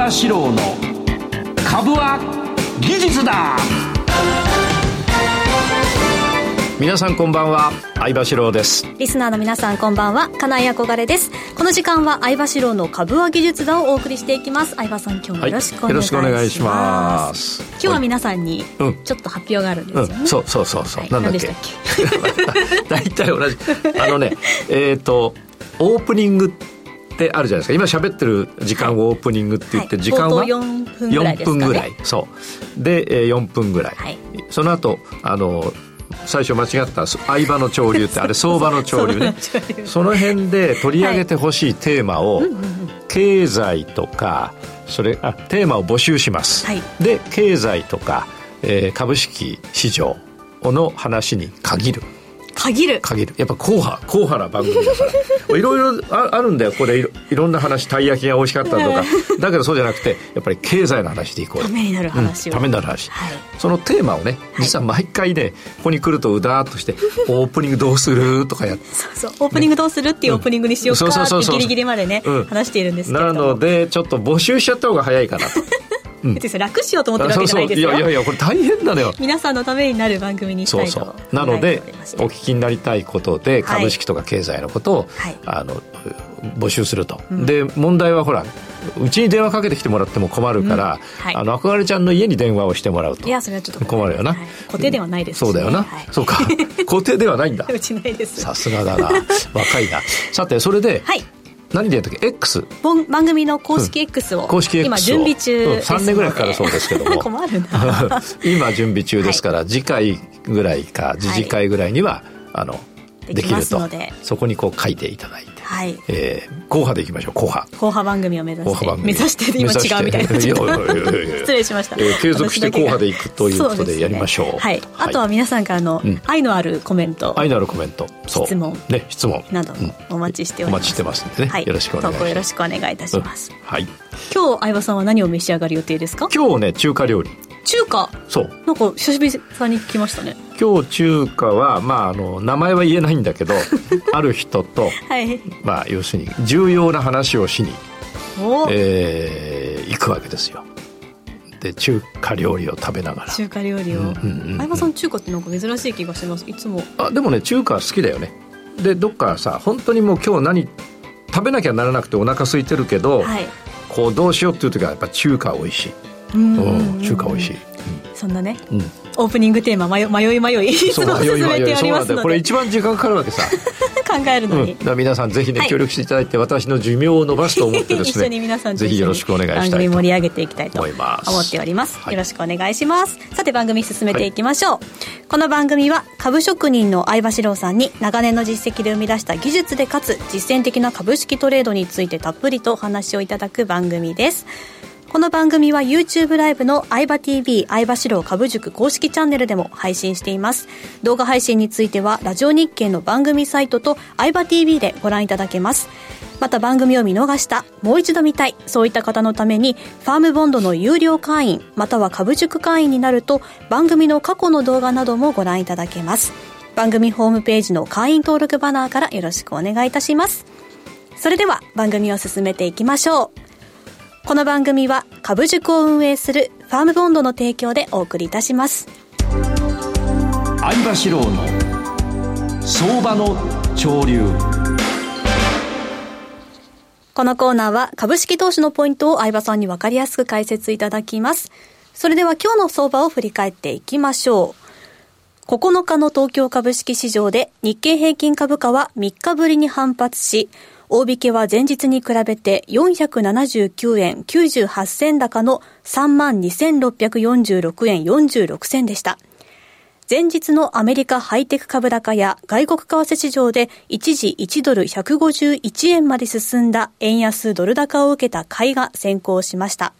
郎の株は技術だ。皆さんこんばんは。相場志郎です。リスナーの皆さんこんばんは。金井憧れです。この時間は相場志郎の株は技術だをお送りしていきます。相場さん今日もよろしくお願いします、はい、よろしくお願いします。今日は皆さんにちょっと発表があるんですよね、うん。うん、そうそうそうそう、はい、なんだっけ？大体同じ。あのねえっ、ー、とオープニングってあるじゃないですか。今喋ってる時間をオープニングって言って、時間は4分ぐらいですか、ね、4分ぐらい。そう。で、えー、4分ぐらい、はい、その後あの最初間違った相場の潮流ってあれ 相場の潮流ね。その辺で取り上げてほしいテーマを、経済とかそれあテーマを募集します、はい、で経済とか、えー、株式市場の話に限る限る。限る。やっぱ硬派。硬派な番組だから。いろいろああるんだよ。ここでいろいろんな話たい焼きが美味しかったとか。だけどそうじゃなくてやっぱり経済の話でいこうためになる話を、うん、ためになる話、はい、そのテーマをね実は毎回ねここに来るとうだーっとして「オープニングどうする?」とかやって。そうそう。オープニングどうするっていうオープニングにしようかってギリギリまでね、話しているんですけど。なのでちょっと募集しちゃった方が早いかなとうん、楽しようと思ってるわけじゃないですよ。いやいやこれ大変なのよ。皆さんのためになる番組にしたいとそうそう。なのでお聞きになりたいことで株式とか経済のことを、はい、あの募集すると、うん、で問題はほらうちに電話かけてきてもらっても困るから、うん。はい、あの憧れちゃんの家に電話をしてもらうと。いやそれはちょっと困るよな、はい、固定ではないです、ね、そうだよな、はい、そうか。固定ではないんだ。うちないです。さすがだな。若いな。さてそれで、はい何でやったっけ？X 番組の公式 X を、うん、公式 X 今準備中です、うん、3年ぐらいかかるそうですけども。困るな。今準備中ですから、はい、次回ぐらいか次次回ぐらいには、はい、あのできると。そこにこう書いていただいてはい、えー、後派でいきましょう。後派後派番組を目指して。目指して今違うみたいな。失礼しました、えー、継続して後派でいくということでやりましょう、ね、はい、あとは皆さんからの愛のあるコメント、愛のあるコメント。質問。ね質問。などお待ちしております、お待ちしてますんでね、はい、よろしくお願いします。よろしくお願いいたします、はい。今日相葉さんは何を召し上がる予定ですか？今日ね中華料理中華。そう。なんか久しぶりさに聞きましたね。今日中華はまああの名前は言えないんだけど ある人と、はい、まあ要するに重要な話をしに、えー、行くわけですよ。で中華料理を食べながら。中華料理を、うんうんうん、相葉さん中華ってなんか珍しい気がします。いつも。あでもね中華好きだよね。でどっかさ本当にもう今日何食べなきゃならなくてお腹空いてるけど、はい、こうどうしようっていう時はやっぱ中華美味しい。うん中華美味しい、そんなね、オープニングテーマ迷迷い迷いいつも進めてありますので。これ一番時間かかるわけさ。考えるのに、うん、皆さんぜひね、協力していただいて私の寿命を伸ばすと思ってですね。一緒に皆さんぜひよろしくお願いしたい番組盛り上げていきたいと思っております、よろしくお願いします。さて番組進めていきましょう、この番組は株職人の相場志郎さんに長年の実績で生み出した技術でかつ実践的な株式トレードについてたっぷりとお話をいただく番組ですこの番組は YouTube ライブの相葉 TV 相場志郎株塾公式チャンネルでも配信しています。動画配信についてはラジオ日経の番組サイトと相葉 TV でご覧いただけます。また番組を見逃した、もう一度見たい、そういった方のために、ファームボンドの有料会員、または株塾会員になると、番組の過去の動画などもご覧いただけます。番組ホームページの会員登録バナーからよろしくお願いいたします。それでは番組を進めていきましょう。この番組は株塾を運営するファームボンドの提供でお送りいたします。相場志郎の相場の潮流。このコーナーは株式投資のポイントを相場さんに分かりやすく解説いただきます。それでは今日の相場を振り返っていきましょう。9日の東京株式市場で日経平均株価は3日ぶりに反発し大引けは前日に比べて479円98銭高の32,646円46銭でした。前日のアメリカハイテク株高や外国為替市場で一時1ドル151円まで進んだ円安ドル高を受けた買いが先行しました。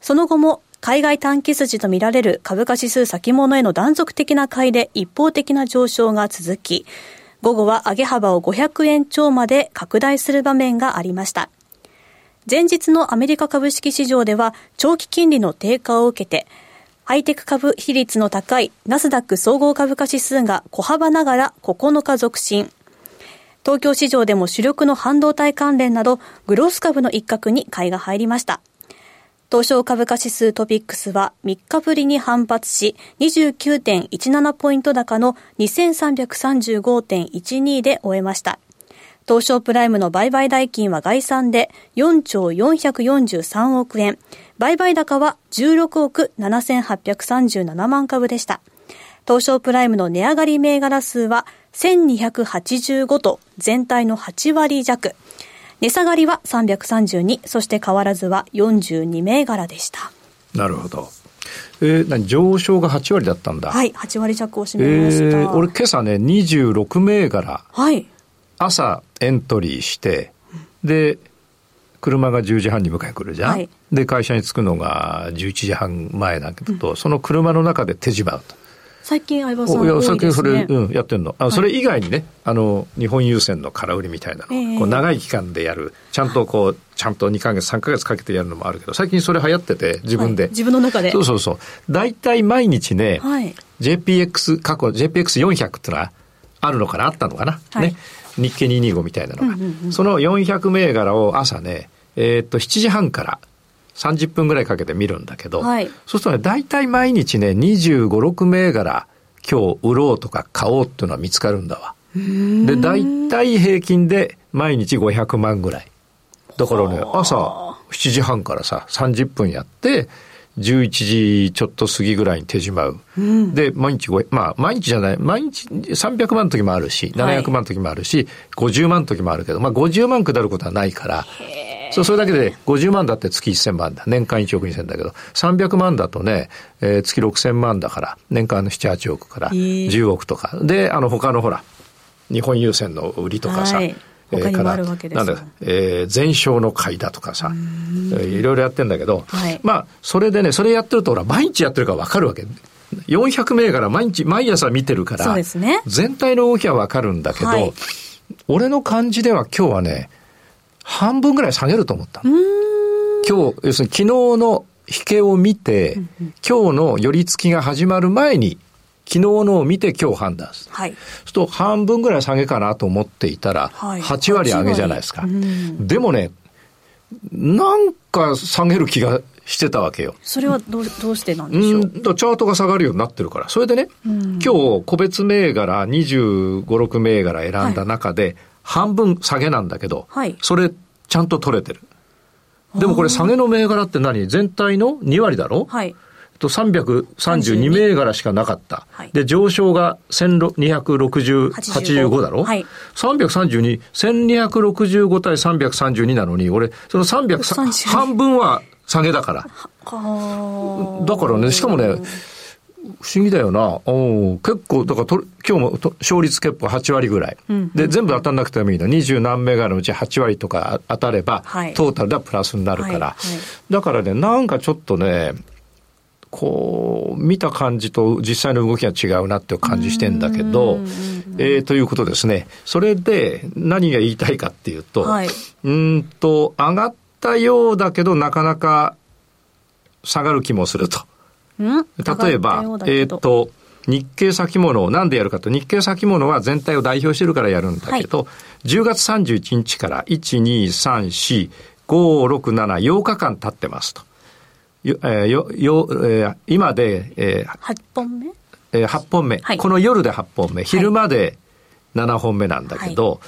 その後も海外短期筋とみられる株価指数先物への断続的な買いで一方的な上昇が続き、午後は上げ幅を500円超まで拡大する場面がありました。前日のアメリカ株式市場では長期金利の低下を受けて、ハイテク株比率の高いナスダック総合株価指数が小幅ながら9日続伸。東京市場でも主力の半導体関連などグロース株の一角に買いが入りました。東証株価指数トピックスは3日ぶりに反発し、29.17ポイント高の2335.12で終えました。東証プライムの売買代金は概算で4兆443億円。売買高は16億7837万株でした。東証プライムの値上がり銘柄数は1285と全体の8割弱。値下がりは332、そして変わらずは42銘柄でした。なるほど。えー、何上昇が8割だったんだ。はい、8割弱を占めました。えー、俺今朝ね、26銘柄。はい。朝エントリーして、で、車が10時半に迎え来るじゃん、はい、で、会社に着くのが11時半前だけど、うん、その車の中で手締まうと。最近相葉さん多い。最近それ、うん、やってんの。あ、それ以外にね、あの、日本郵船の空売りみたいなの、えー、こう長い期間でやる、ちゃんとこう、ちゃんと2か月、3か月かけてやるのもあるけど、最近それ流行ってて、自分で。はい、自分の中で。そうそうそう。大体毎日ね、はい、JPX、過去 JPX400 ってのはあるのかな？あったのかな、はい、ね。日経225みたいなのが。うんうんうん、その400銘柄を朝ね、えー、っと、7時半から30分ぐらいかけて見るんだけど、はい、そうするとね、大体毎日ね、25、6銘柄、今日売ろうとか買おうっていうのは見つかるんだわ。で、大体平均で毎日500万ぐらい。だからね、朝7時半からさ、30分やって、11時ちょっと過ぎぐらいに手締まう。うん、で、毎日まあ、毎日じゃない、毎日300万の時もあるし、700万の時もあるし、はい、50万の時もあるけど、まあ50万下ることはないから、そう、それだけで50万だって月1000万だ。年間1億2000だけど、300万だとね、えー、月6000万だから、年間の7、8億から10億とか。で、あの、他のほら、日本郵船の売りとかさ、はい他にもあるわけですなんだ、えー、全勝の買いだとかさ、いろいろやってんだけど、はい、まあ、それでね、それやってると、ほら、毎日やってるからわかるわけ。400銘柄毎日、毎朝見てるから、ね。全体の動きはわかるんだけど、はい、俺の感じでは今日はね、半分ぐらい下げると思った今日、要するに昨日の引けを見て、今日の寄り付きが始まる前に、昨日のを見て今日判断する。はい。すると半分ぐらい下げかなと思っていたら、8割上げじゃないですか。でもね、なんか下げる気がしてたわけよ。それはどうどうしてなんでしょう？うんチャートが下がるようになってるから。それでね、今日個別銘柄25、6銘柄選んだ中で、はい半分下げなんだけど、はい、それちゃんと取れてる。でもこれ下げの銘柄って何？全体の2割だろ？はい。と332銘柄しかなかった。はい、で、上昇が1260、85だろ？はい。332、1265対332なのに、俺、その300、半分は下げだから。だからね、しかもね、不思議だよな。お結構、だからと今日もと勝率結構8割ぐらい。うん、で、全部当たんなくてもいいの。二十何銘柄のうち8割とか当たれば、はい、トータルではプラスになるから。はいはい、だからね、なんかちょっとね、こう、見た感じと実際の動きが違うなっていう感じしてんだけど、えー、ということですね。それで何が言いたいかっていうと、はい、うんと、上がったようだけどなかなか下がる気もすると。例えば、えっ、と、日経先物を何でやるかと、日経先物は全体を代表してるからやるんだけど、はい、10月31日から1、2、3、4、5、6、7、8日間経ってますと。よ、えー、よ、よ、えー、今で、えー、8本目？えー、8本目、はい、この夜で8本目、昼まで7本目なんだけど、はい、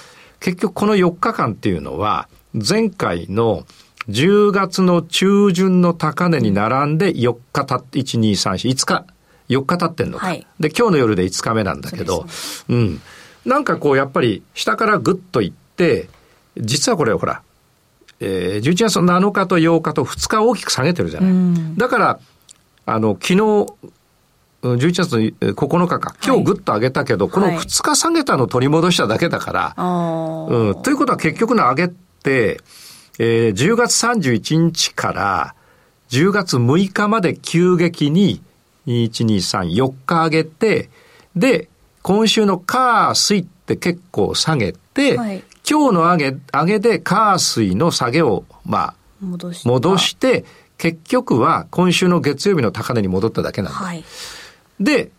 結局この4日間っていうのは、前回の10月の中旬の高値に並んで4日たって、1、2、3、4、5日、4日経ってんのか。はい、で、今日の夜で5日目なんだけど、うね、うん。なんかこう、やっぱり下からグッといって、実はこれほら、えー、11月の7日と8日と2日大きく下げてるじゃない。だから、あの、昨日、11月の9日か、今日ぐっと上げたけど、はい、この2日下げたの取り戻しただけだから、はい、うん、ということは結局の上げって、えー、10月31日から10月6日まで急激に1、2、3、4日上げて、で、今週の火水って結構下げて、はい、今日の上げ、上げで火水の下げを、まあ、戻し戻して、結局は今週の月曜日の高値に戻っただけなんだ。はい、で、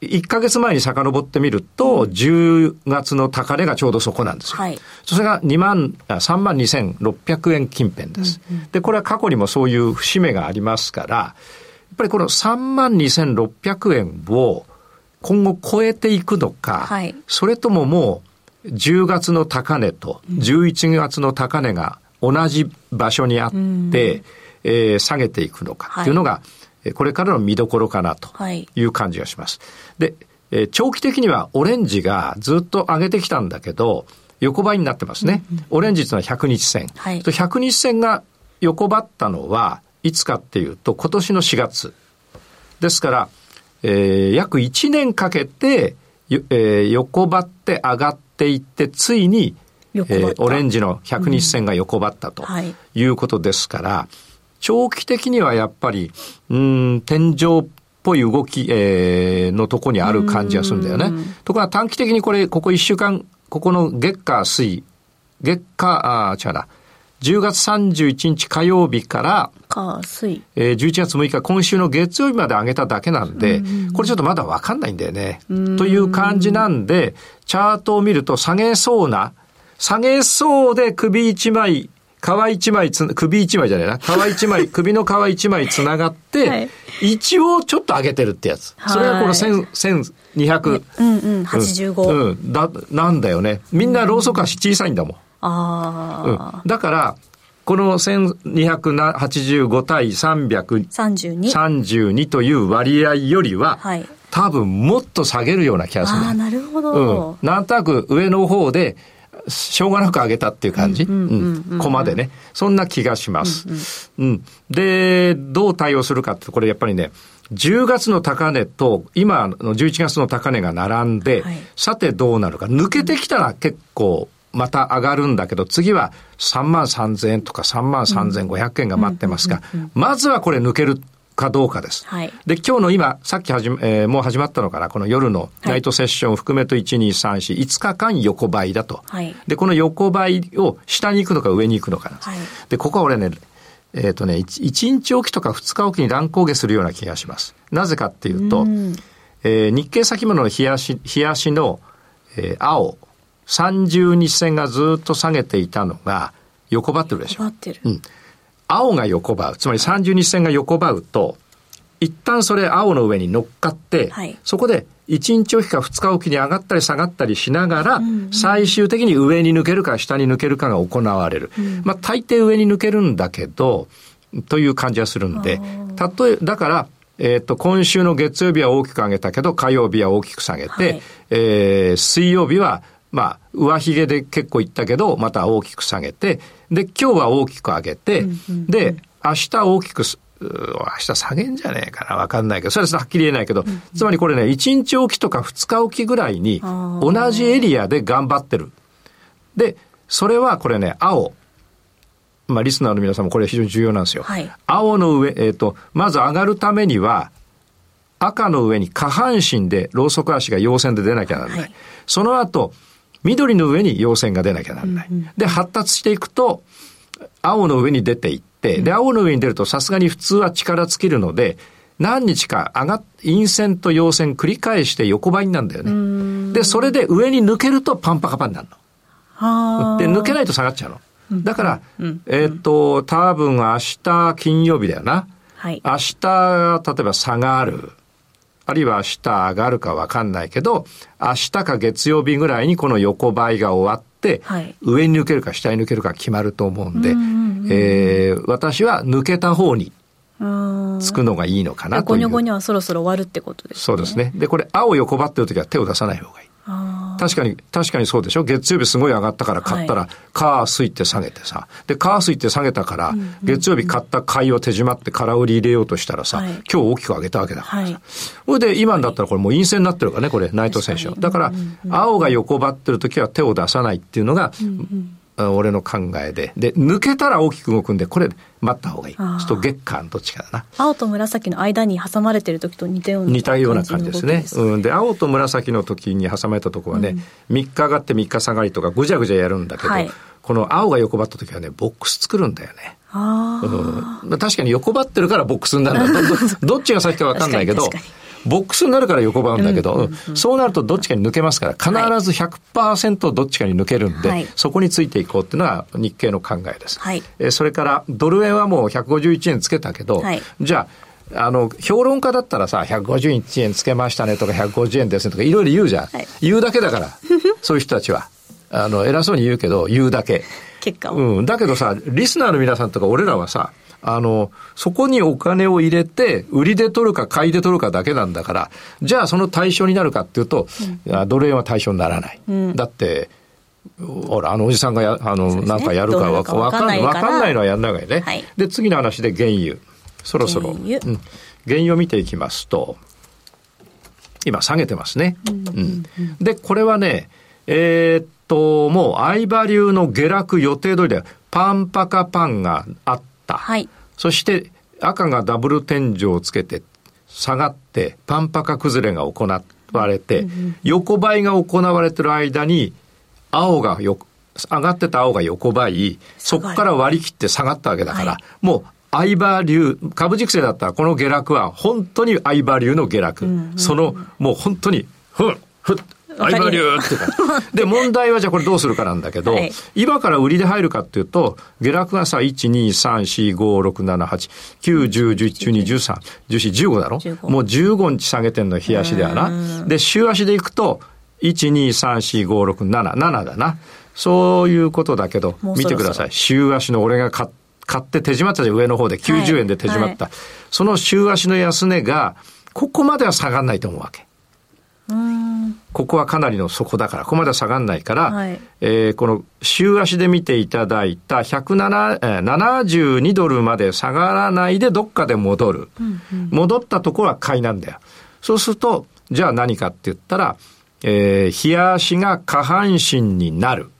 1ヶ月前に遡ってみると、10月の高値がちょうどそこなんですよ。はい、それが2万、3万2600円近辺です、うんうん。で、これは過去にもそういう節目がありますから、やっぱりこの3万2600円を今後超えていくのか、はい、それとももう10月の高値と11月の高値が同じ場所にあって、うん、えー、下げていくのかっていうのが、はいこれからの見どころかなという感じがします。はい、で、長期的にはオレンジがずっと上げてきたんだけど、横ばいになってますね。うんうん、オレンジというのは100日線。はい、100日線が横ばったのは、いつかっていうと、今年の4月。ですから、えー、約1年かけて、えー、横ばって上がっていって、ついに、えー、オレンジの100日線が横ばったということですから、うん長期的にはやっぱり、うん、天井っぽい動き、えー、のとこにある感じがするんだよね。ところが短期的にこれ、ここ1週間、ここの月下水、月下、あ、違うな。10月31日火曜日から、火水。えー、11月6日、今週の月曜日まで上げただけなんで、これちょっとまだわかんないんだよね。という感じなんで、チャートを見ると下げそうな、下げそうで首一枚皮一枚つ、首一枚じゃないな。皮一枚、首の皮一枚つながって、はい、一応ちょっと上げてるってやつ。それがこの千、千二百。うんうん、八十五。うん、だ、なんだよね。みんなローソク足小さいんだもん。ああ、うん。だから、この1285対332。32という割合よりは、はい、多分もっと下げるような気がする。ああ、なるほど。うん。なんとなく上の方で、しょうがなく上げたっていう感じ？コマでね。そんな気がします。うん、で、どう対応するかって、これやっぱりね、10月の高値と今の11月の高値が並んで、はい、さてどうなるか。抜けてきたら結構また上がるんだけど、次は3万3000円とか3万3500円が待ってますが、まずはこれ抜けるかどうかです。はい、で、今日の今、さっき始め、えー、もう始まったのかな、この夜のナイトセッションを含めと1、2、3、4、5日間横ばいだと。はい、で、この横ばいを下に行くのか上に行くのかはい、で、ここは俺ね、えっ、ー、とね1、1日おきとか2日おきに乱高下するような気がします。なぜかっていうと、うえー、日経先物の冷やし、冷やしの、えー、青、30日線がずっと下げていたのが横ばってるでしょ。横ばってる。うん。青が横ばう、つまり30日線が横ばうと、一旦それ青の上に乗っかって、はい、そこで1日おきか2日おきに上がったり下がったりしながら、うんうん、最終的に上に抜けるか下に抜けるかが行われる。うん、まあ大抵上に抜けるんだけど、という感じがするんで、例え、だから、えっ、ー、と、今週の月曜日は大きく上げたけど、火曜日は大きく下げて、はい、えー、水曜日は、まあ、上髭で結構いったけど、また大きく下げて、で、今日は大きく上げて、うんうんうん、で、明日大きく、明日下げんじゃねえかなわかんないけど、それははっきり言えないけど、うんうん、つまりこれね、1日おきとか2日おきぐらいに、同じエリアで頑張ってる。で、それはこれね、青。まあ、リスナーの皆さんもこれ非常に重要なんですよ。はい、青の上、えっ、ー、と、まず上がるためには、赤の上に下半身でローソク足が陽線で出なきゃならない。はい、その後、緑の上に陽線が出なきゃならない。で、発達していくと、青の上に出ていって、で、青の上に出るとさすがに普通は力尽きるので、何日か上がっ、陰線と陽線繰り返して横ばいになるんだよね。で、それで上に抜けるとパンパカパンになるの。で、抜けないと下がっちゃうの。だから、えっ、と、多分明日金曜日だよな。はい、明日、例えば下がる。あるいは明日上がるかわかんないけど、明日か月曜日ぐらいにこの横ばいが終わって、はい、上に抜けるか下に抜けるか決まると思うんで、えー、私は抜けた方につくのがいいのかなという。ゴニョゴニョはそろそろ終わるってことですね。そうですね。で、これ青横ばってる時は手を出さない方がいい。確かに、確かにそうでしょ？月曜日すごい上がったから買ったら、カースイって下げてさ。で、カースイって下げたから、月曜日買った買いを手締まって空売り入れようとしたらさ、今日大きく上げたわけだからさ。それで今だったらこれもう陰線になってるからね、これ、内藤選手だから、青が横ばってる時は手を出さないっていうのが、俺の考えで。で、抜けたら大きく動くんで、これ、待った方がいい。ちょっと月間どっちかだな。青と紫の間に挟まれてる時と似たような似たような感じですね。うん。で、青と紫の時に挟まれたとこはね、うん、3日上がって3日下がりとかぐじゃぐじゃやるんだけど、はい、この青が横ばった時はね、ボックス作るんだよね。あうん、確かに横ばってるからボックスになるんだ。どどっちが先かわかんないけど、ボックスになるから横ばうんだけど、そうなるとどっちかに抜けますから、必ず100%どっちかに抜けるんで、はい、そこについていこうっていうのは日経の考えです。はい、えそれからドル円はもう151円つけたけど、はい、じゃあ、あの、評論家だったらさ、151円つけましたねとか150円ですねとかいろいろ言うじゃん。はい、言うだけだから、そういう人たちは。あの、偉そうに言うけど、言うだけ。結果を。うん。だけどさ、リスナーの皆さんとか俺らはさ、あの、そこにお金を入れて、売りで取るか買いで取るかだけなんだから、じゃあその対象になるかっていうと、うん、ドル円は対象にならない。うん、だって、ほら、あのおじさんがや、あの、ね、なんかやるかわかんない。わかんないのはやんないね。はい、で、次の話で原油。そろそろ。原油,、うん、原油を見ていきますと、今下げてますね。うん、うん、で、これはね、えー、っと、もう相場流の下落予定通りで、パンパカパンがあっ。はい。そして赤がダブル天井をつけて下がってパンパカ崩れが行われて、横ばいが行われてる間に青がよ上がってた青が横ばい、そこから割り切って下がったわけだから、はい、もう相場流、株軸性だったらこの下落は本当に相場流の下落。うんうん、その、もう本当に、ふん、ふっ、相場流ってか。で、問題はじゃあこれどうするかなんだけど、はい、今から売りで入るかっていうと、下落がさ、1、2、3、4、5、6、7、8、9、10、11、12、13、14、15だろ？もう15日下げてんの、日足ではな。で、週足でいくと、1、2、3、4、5、6、7、7だな。そういうことだけど、見てください。週足の俺が買買って手締まったじゃん、上の方で90円で手締まった。はいはい、その週足の安値が、ここまでは下がらないと思うわけ。ここはかなりの底だから、ここまでは下がんないから、はい、えー、この週足で見ていただいた172ドルまで下がらないでどっかで戻る。うんうん、戻ったところは買いなんだよ。そうすると、じゃあ何かって言ったら、えー、日足が下半身になる。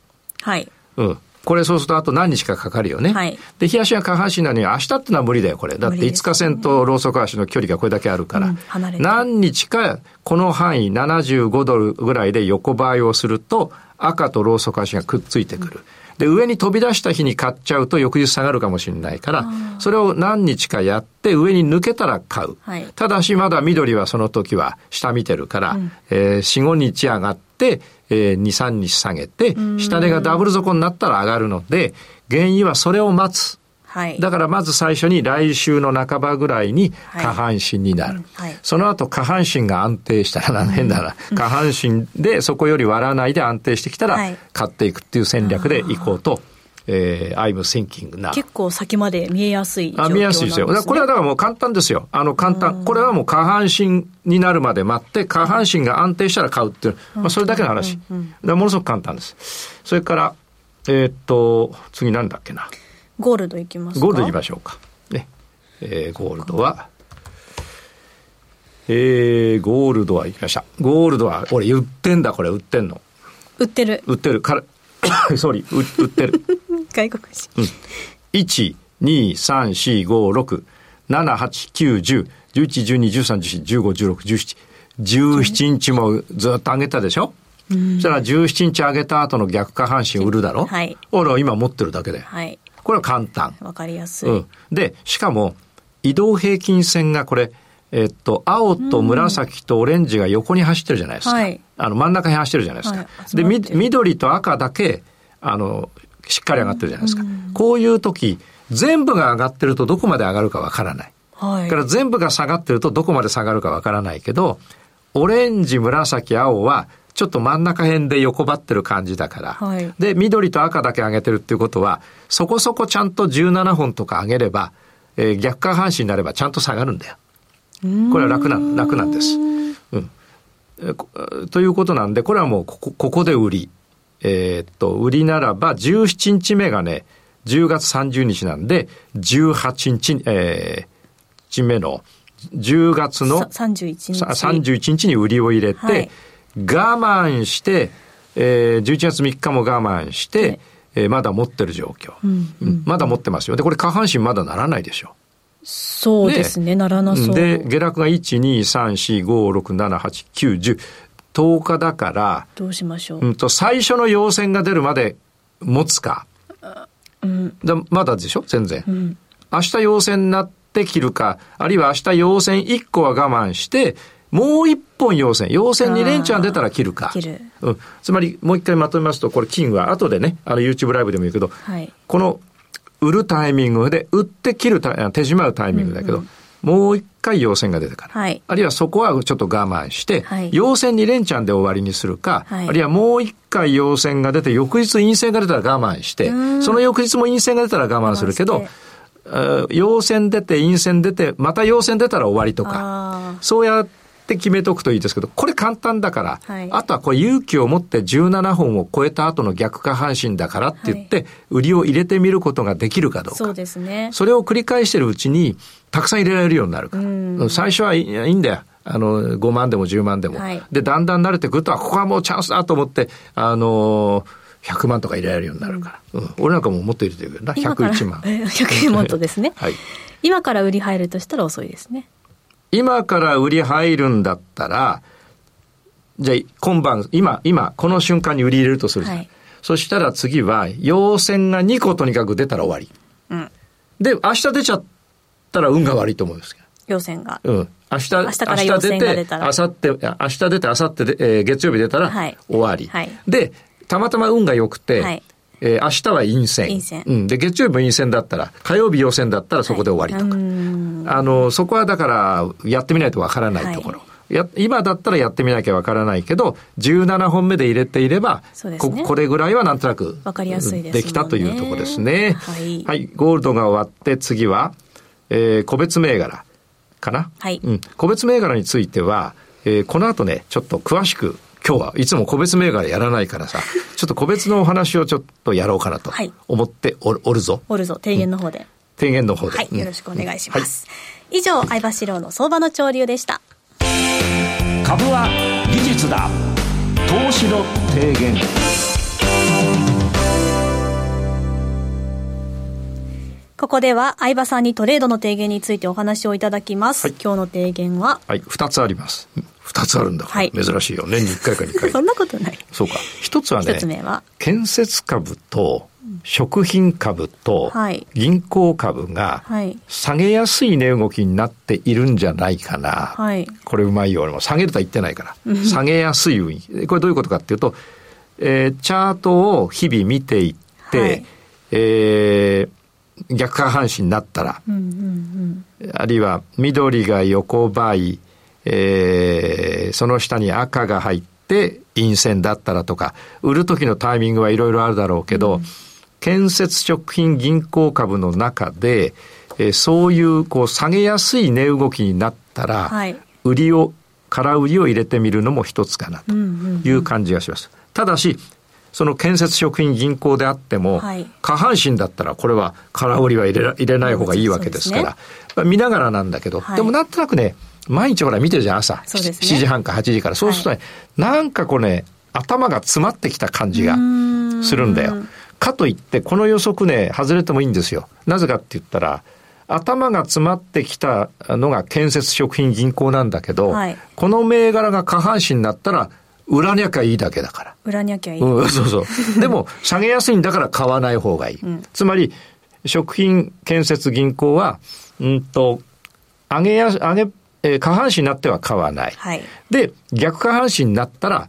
はい。うん。これそうするとあと何日かかかるよね。はい、で、日足が下半身なのに明日ってのは無理だよ、これ。だって5日線とローソク足の距離がこれだけあるから。うん、何日かこの範囲75ドルぐらいで横ばいをすると赤とローソク足がくっついてくる。うんで、上に飛び出した日に買っちゃうと翌日下がるかもしれないから、それを何日かやって上に抜けたら買う。はい、ただしまだ緑はその時は下見てるから、うん、えー、4、5日上がって、えー、2、3日下げて、下値がダブル底になったら上がるので、原油はそれを待つ。はい、だからまず最初に来週の半ばぐらいに下半身になる。はいはい、その後下半身が安定したら、変だな、下半身でそこより割らないで安定してきたら、買っていくっていう戦略でいこうと。えー、I'm thinking な。結構先まで見えやすい、ね、あ見えやすいですよ。これはだからもう簡単ですよ。あの簡単。これはもう下半身になるまで待って、下半身が安定したら買うっていう、まあそれだけの話。ものすごく簡単です。それから、えー、っと、次なんだっけな？ゴールドいきますゴールドいきましょうか。ね。えー、ゴールドは、えー、ゴールドはいきました。ゴールドは、俺売ってんだ、これ売ってんの。売ってる。売ってる。から、ソーリー、売ってる。外国人。うん。1、2、3、4、5、6、7、8、9、10、11、12、13、14、15、16、17。17日もずっと上げたでしょ？そしたら17日上げた後の逆下半身売るだろ？はい。俺は今持ってるだけで。はい。これは簡単。わかりやすい。うん。で、しかも、移動平均線がこれ、えっと、青と紫とオレンジが横に走ってるじゃないですか。はい、あの、真ん中に走ってるじゃないですか。はい、で、緑と赤だけ、あの、しっかり上がってるじゃないですか。こういう時、全部が上がってるとどこまで上がるかわからない。はい。から全部が下がってるとどこまで下がるかわからないけど、オレンジ、紫、青は、ちょっと真ん中辺で横ばってる感じだから。はい、で、緑と赤だけ上げてるっていうことは、そこそこちゃんと17本とか上げれば、えー、逆下半身になればちゃんと下がるんだよ。これは楽な、楽なんです。うん。ということなんで、これはもうここ、ここで売り。えー、っと、売りならば、17日目がね、10月30日なんで、18日、えー、日目の、10月の31日 ,31 日に売りを入れて、はい、我慢して、えー、11月3日も我慢して、はい、えー、まだ持ってる状況、うんうん、まだ持ってますよ。で、これ下半身まだならないでしょ。そうですね、ならなそう。で、下落が1、2、3、4、5、6、7、8、9、10。10日だから、どうしましょう？うんと、最初の陽線が出るまで持つか。うん、だまだでしょ？全然。うん、明日陽線になって切るか、あるいは明日陽線1個は我慢して、もう一本陽線。陽線2連チャン出たら切るか。切る。うん。つまり、もう一回まとめますと、これ金は後でね、あの YouTube ライブでも言うけど、はい、この売るタイミングで、売って切るた手締まうタイミングだけど、うんうんもう一回陽線が出てから、はい、あるいはそこはちょっと我慢して、はい、陽線2連チャンで終わりにするか、はい、あるいはもう一回陽線が出て、翌日陰線が出たら我慢して、その翌日も陰線が出たら我慢するけど、陽線出て、陰線出て、また陽線出たら終わりとか、そうやって決めとくといいですけど、これ簡単だから、はい、あとはこれ勇気を持って17本を超えた後の逆下半身だからって言って、売りを入れてみることができるかどうか。そうですね。それを繰り返してるうちに、たくさん入れられるようになるから。最初はいいんだよ。あの、5万でも10万でも。はい、で、だんだん慣れてくると、ここはもうチャンスだと思って、あの100万とか入れられるようになるから。うん、俺なんかももっと入れてるけどな、101万。101万とですね。はい。今から売り入るとしたら遅いですね。今から売り入るんだったら、じゃあ今晩、今、今、この瞬間に売り入れるとするじゃん。はい、そしたら次は、陽線が2個とにかく出たら終わり。うん。で、明日出ちゃったら運が悪いと思うんですけど。陽線が。うん。明日、明日から出たら。明後日、明日出て、明後日で、えー、月曜日出たら終わり。はい。はい、で、たまたま運が良くて、はい、えー、明日は陰線。陰線。うん。で、月曜日も陰線だったら、火曜日陽線だったらそこで終わりとか。はい、あの、そこはだから、やってみないとわからないところ。はいや今だったらやってみなきゃわからないけど、17本目で入れていれば、ね、ここれぐらいはなんとなくわかりやすいできたというところですね。はい、はい。ゴールドが終わって次は、えー、個別銘柄かな？はい。うん。個別銘柄については、えー、この後ね、ちょっと詳しく今日はいつも個別銘柄やらないからさ、ちょっと個別のお話をちょっとやろうかなと思っておる,、おるぞ。おるぞ、提言の方で。うん、提言の方で。はい、よろしくお願いします。うんはい、以上、相場志郎の相場の潮流でした。株は技術だ。投資の提言。ここでは相場さんにトレードの提言についてお話をいただきます。はい、今日の提言は？はい、二つあります。二つあるんだはい、珍しいよ。年に一回か二回。そんなことない。そうか。一つはね、つは？建設株と食品株と銀行株が下げやすい値動きになっているんじゃないかな。はい、これうまいよ。俺も下げるとは言ってないから。下げやすい運これどういうことかっていうと、えー、チャートを日々見ていって、はい、えー逆下半身になったら、うんうんうん、あるいは緑が横ばい、えー、その下に赤が入って陰線だったらとか、売る時のタイミングはいろいろあるだろうけど、うん、建設食品銀行株の中で、えー、そういうこう下げやすい値動きになったら、はい、売りを、空売りを入れてみるのも一つかなという感じがします。うんうんうん、ただし、その建設食品銀行であっても、はい、下半身だったらこれは空売りは入れ入れない方がいいわけですから、ね、見ながらなんだけど、はい、でもなんとなくね、毎日ほら見てるじゃん、朝。ね、7時半か8時から。そうするとね、はい、なんかこれね、頭が詰まってきた感じがするんだよ。かといって、この予測ね、外れてもいいんですよ。なぜかって言ったら、頭が詰まってきたのが建設食品銀行なんだけど、はい、この銘柄が下半身になったら、売らなきゃいいだけだから。売らなきゃいい。うん、そうそう。でも、下げやすいんだから買わない方がいい。うん、つまり、食品建設銀行は、うんと、上げや、上げ、えー、下半身になっては買わない。はい、で、逆下半身になったら、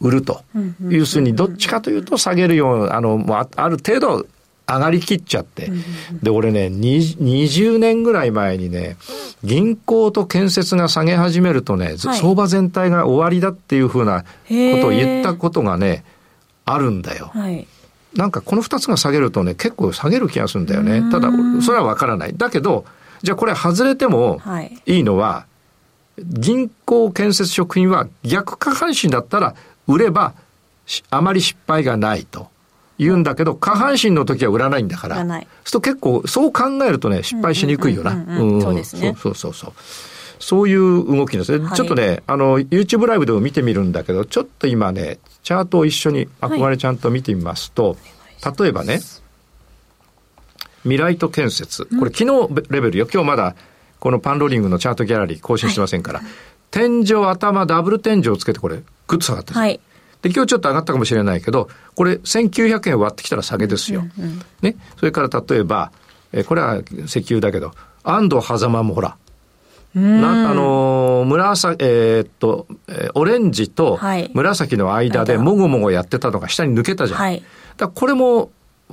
売ると。要するに、どっちかというと下げるような、あの、もうある程度上がりきっちゃって。で、俺ね、20年ぐらい前にね、銀行と建設が下げ始めるとね、はい、相場全体が終わりだっていうふうなことを言ったことがね、あるんだよ。はい、なんかこの二つが下げるとね、結構下げる気がするんだよね。ただ、それはわからない。だけど、じゃあこれ外れてもいいのは、はい、銀行建設食品は逆下半身だったら売ればあまり失敗がないと。言うんだけど、下半身の時は売らないんだから。売らない。そう結構、そう考えるとね、失敗しにくいよな。そうですね。そうそうそう。そういう動きですね。はい、ちょっとね、あの、YouTube ライブでも見てみるんだけど、ちょっと今ね、チャートを一緒に憧れちゃんと見てみますと、はい、例えばね、未来と建設。これ昨日レベルよ。今日まだ、このパンローリングのチャートギャラリー更新してませんから、はい、天井、頭、ダブル天井をつけてこれ、ぐっと下がってる。はい。で、今日ちょっと上がったかもしれないけど、これ1900円割ってきたら下げですよ。うんうん、ね。それから例えば、えこれは石油だけど、安藤狭間もほら、なあのー、紫、えー、っと、えー、オレンジと紫の間でもごもごやってたのが下に抜けたじゃん。はい、だこれも、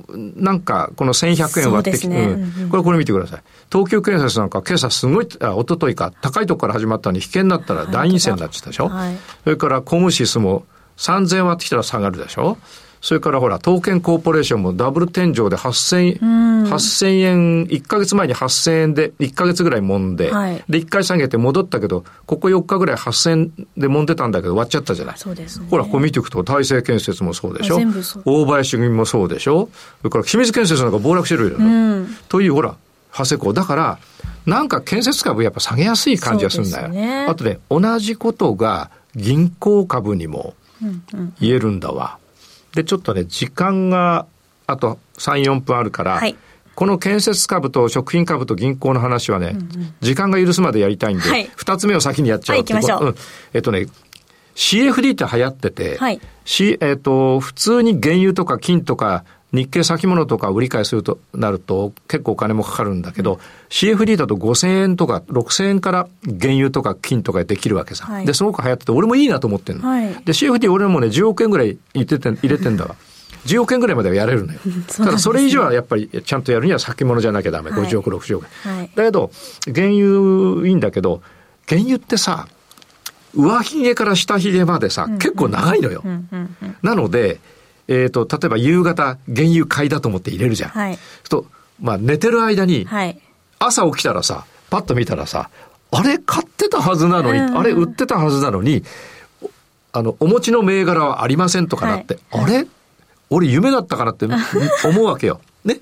なんか、この1100円割ってきて、ねうん、これ、これ見てください。東急建設なんか今朝すごい、あ、一昨日か、高いところから始まったのに、引けになったら大陰線になっちゃったでしょ。はい、それから、コムシスも3000円割ってきたら下がるでしょ？それからほら、東建コーポレーションもダブル天井で8000、8000円、1ヶ月前に8000円で、1ヶ月ぐらい揉んで、はい、で、1回下げて戻ったけど、ここ4日ぐらい8000円で揉んでたんだけど、終わっちゃったじゃない？そうです、ね、ほら、ここ見ていくと、大成建設もそうでしょ？大林組もそうでしょ？それから、清水建設なんか暴落してるよ、ね。という、ほら、長谷港。だから、なんか建設株やっぱ下げやすい感じがするんだよ。ね、あとね、同じことが銀行株にも言えるんだわ。で、ちょっとね、時間があと3、4分あるから、はい、この建設株と食品株と銀行の話はね、うんうん、時間が許すまでやりたいんで、はい、2つ目を先にやっちゃうって、はい、う。うん、えっとね、CFD って流行ってて、はい、C、えっ、と、普通に原油とか金とか日経先物とか売り買いするとなると結構お金もかかるんだけど、うん、CFD だと5000円とか6000円から原油とか金とかできるわけさ。はい、で、すごく流行ってて、俺もいいなと思ってんの。はい、で、CFD 俺もね、10億円ぐらい入れて入れてんだわ。10億円ぐらいまではやれるのよ。ただそれ以上はやっぱりちゃんとやるには先物じゃなきゃダメ。はい、50億、60億。はい、だけど、原油いいんだけど、原油ってさ、上髭から下髭までさ、結構長いのよ。なので、えっ、ー、と、例えば夕方、原油買いだと思って入れるじゃん。はい。と、まあ寝てる間に、はい、朝起きたらさ、パッと見たらさ、あれ買ってたはずなのに、あれ売ってたはずなのに、あの、お持ちの銘柄はありませんとかなって、はい、あれ？俺夢だったかなって 思うわけよ。ね？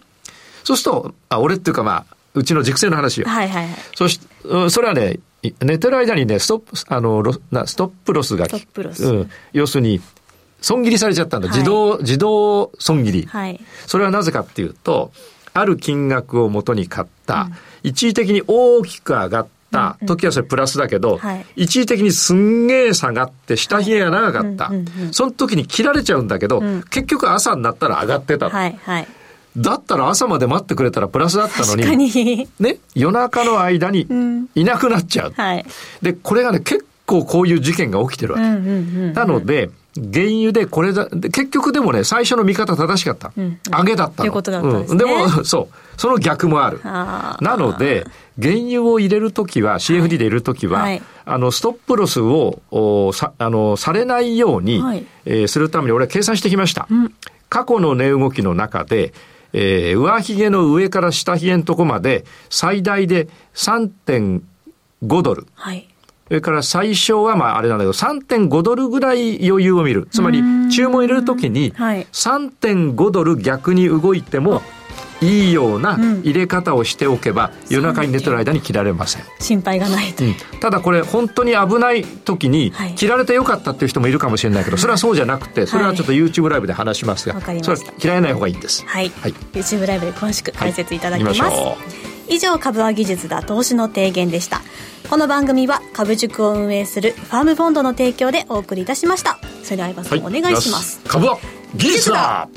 そうすると、あ、俺っていうかまあ、うちの熟成の話よ。はいはいはい。そし、それはね、寝てる間にね、ストップ、あの、ストップロスが、ストップロス。うん。要するに、損切りされちゃったんだ。自動、自動損切り。はい。それはなぜかっていうと、ある金額をもとに買った、うん、一時的に大きく上がった時はそれプラスだけど、はい、一時的にすんげえ下がって下髭が長かった。その時に切られちゃうんだけど、うん、結局朝になったら上がってた。はいはい。だったら朝まで待ってくれたらプラスだったのに、にね、夜中の間にいなくなっちゃう。うんはい、で、これがね、結構こういう事件が起きてるわけ。なので、原油でこれだ、結局でもね、最初の見方正しかった。うん、上げだったの。ということだったんですね、うん、でも、そう。その逆もある。なので、原油を入れるときは、CFD で入れるときは、はい、あの、ストップロスを、おさ、あの、されないように、はい、えー、するために俺は計算してきました。うん、過去の値動きの中で、えー、上髭の上から下髭のとこまで、最大で3.5ドル。はいそれから最小はまああれなんだけど、3.5ドルぐらい余裕を見る。つまり、注文入れるときに、3.5ドル逆に動いても、いいような入れ方をしておけば、夜中に寝てる間に切られません。心配がないと、う。ん、ただこれ、本当に危ない時に、切られてよかったっていう人もいるかもしれないけど、それはそうじゃなくて、それはちょっと YouTube ライブで話しますが、はい、それは切られない方がいいんです。はい。はい、YouTube ライブで詳しく解説いただきます。はい、以上、株は技術だ投資の提言でした。この番組は株塾を運営するファームフォンドの提供でお送りいたしました。それでは相葉さん、はい、お願いします。株は技術だ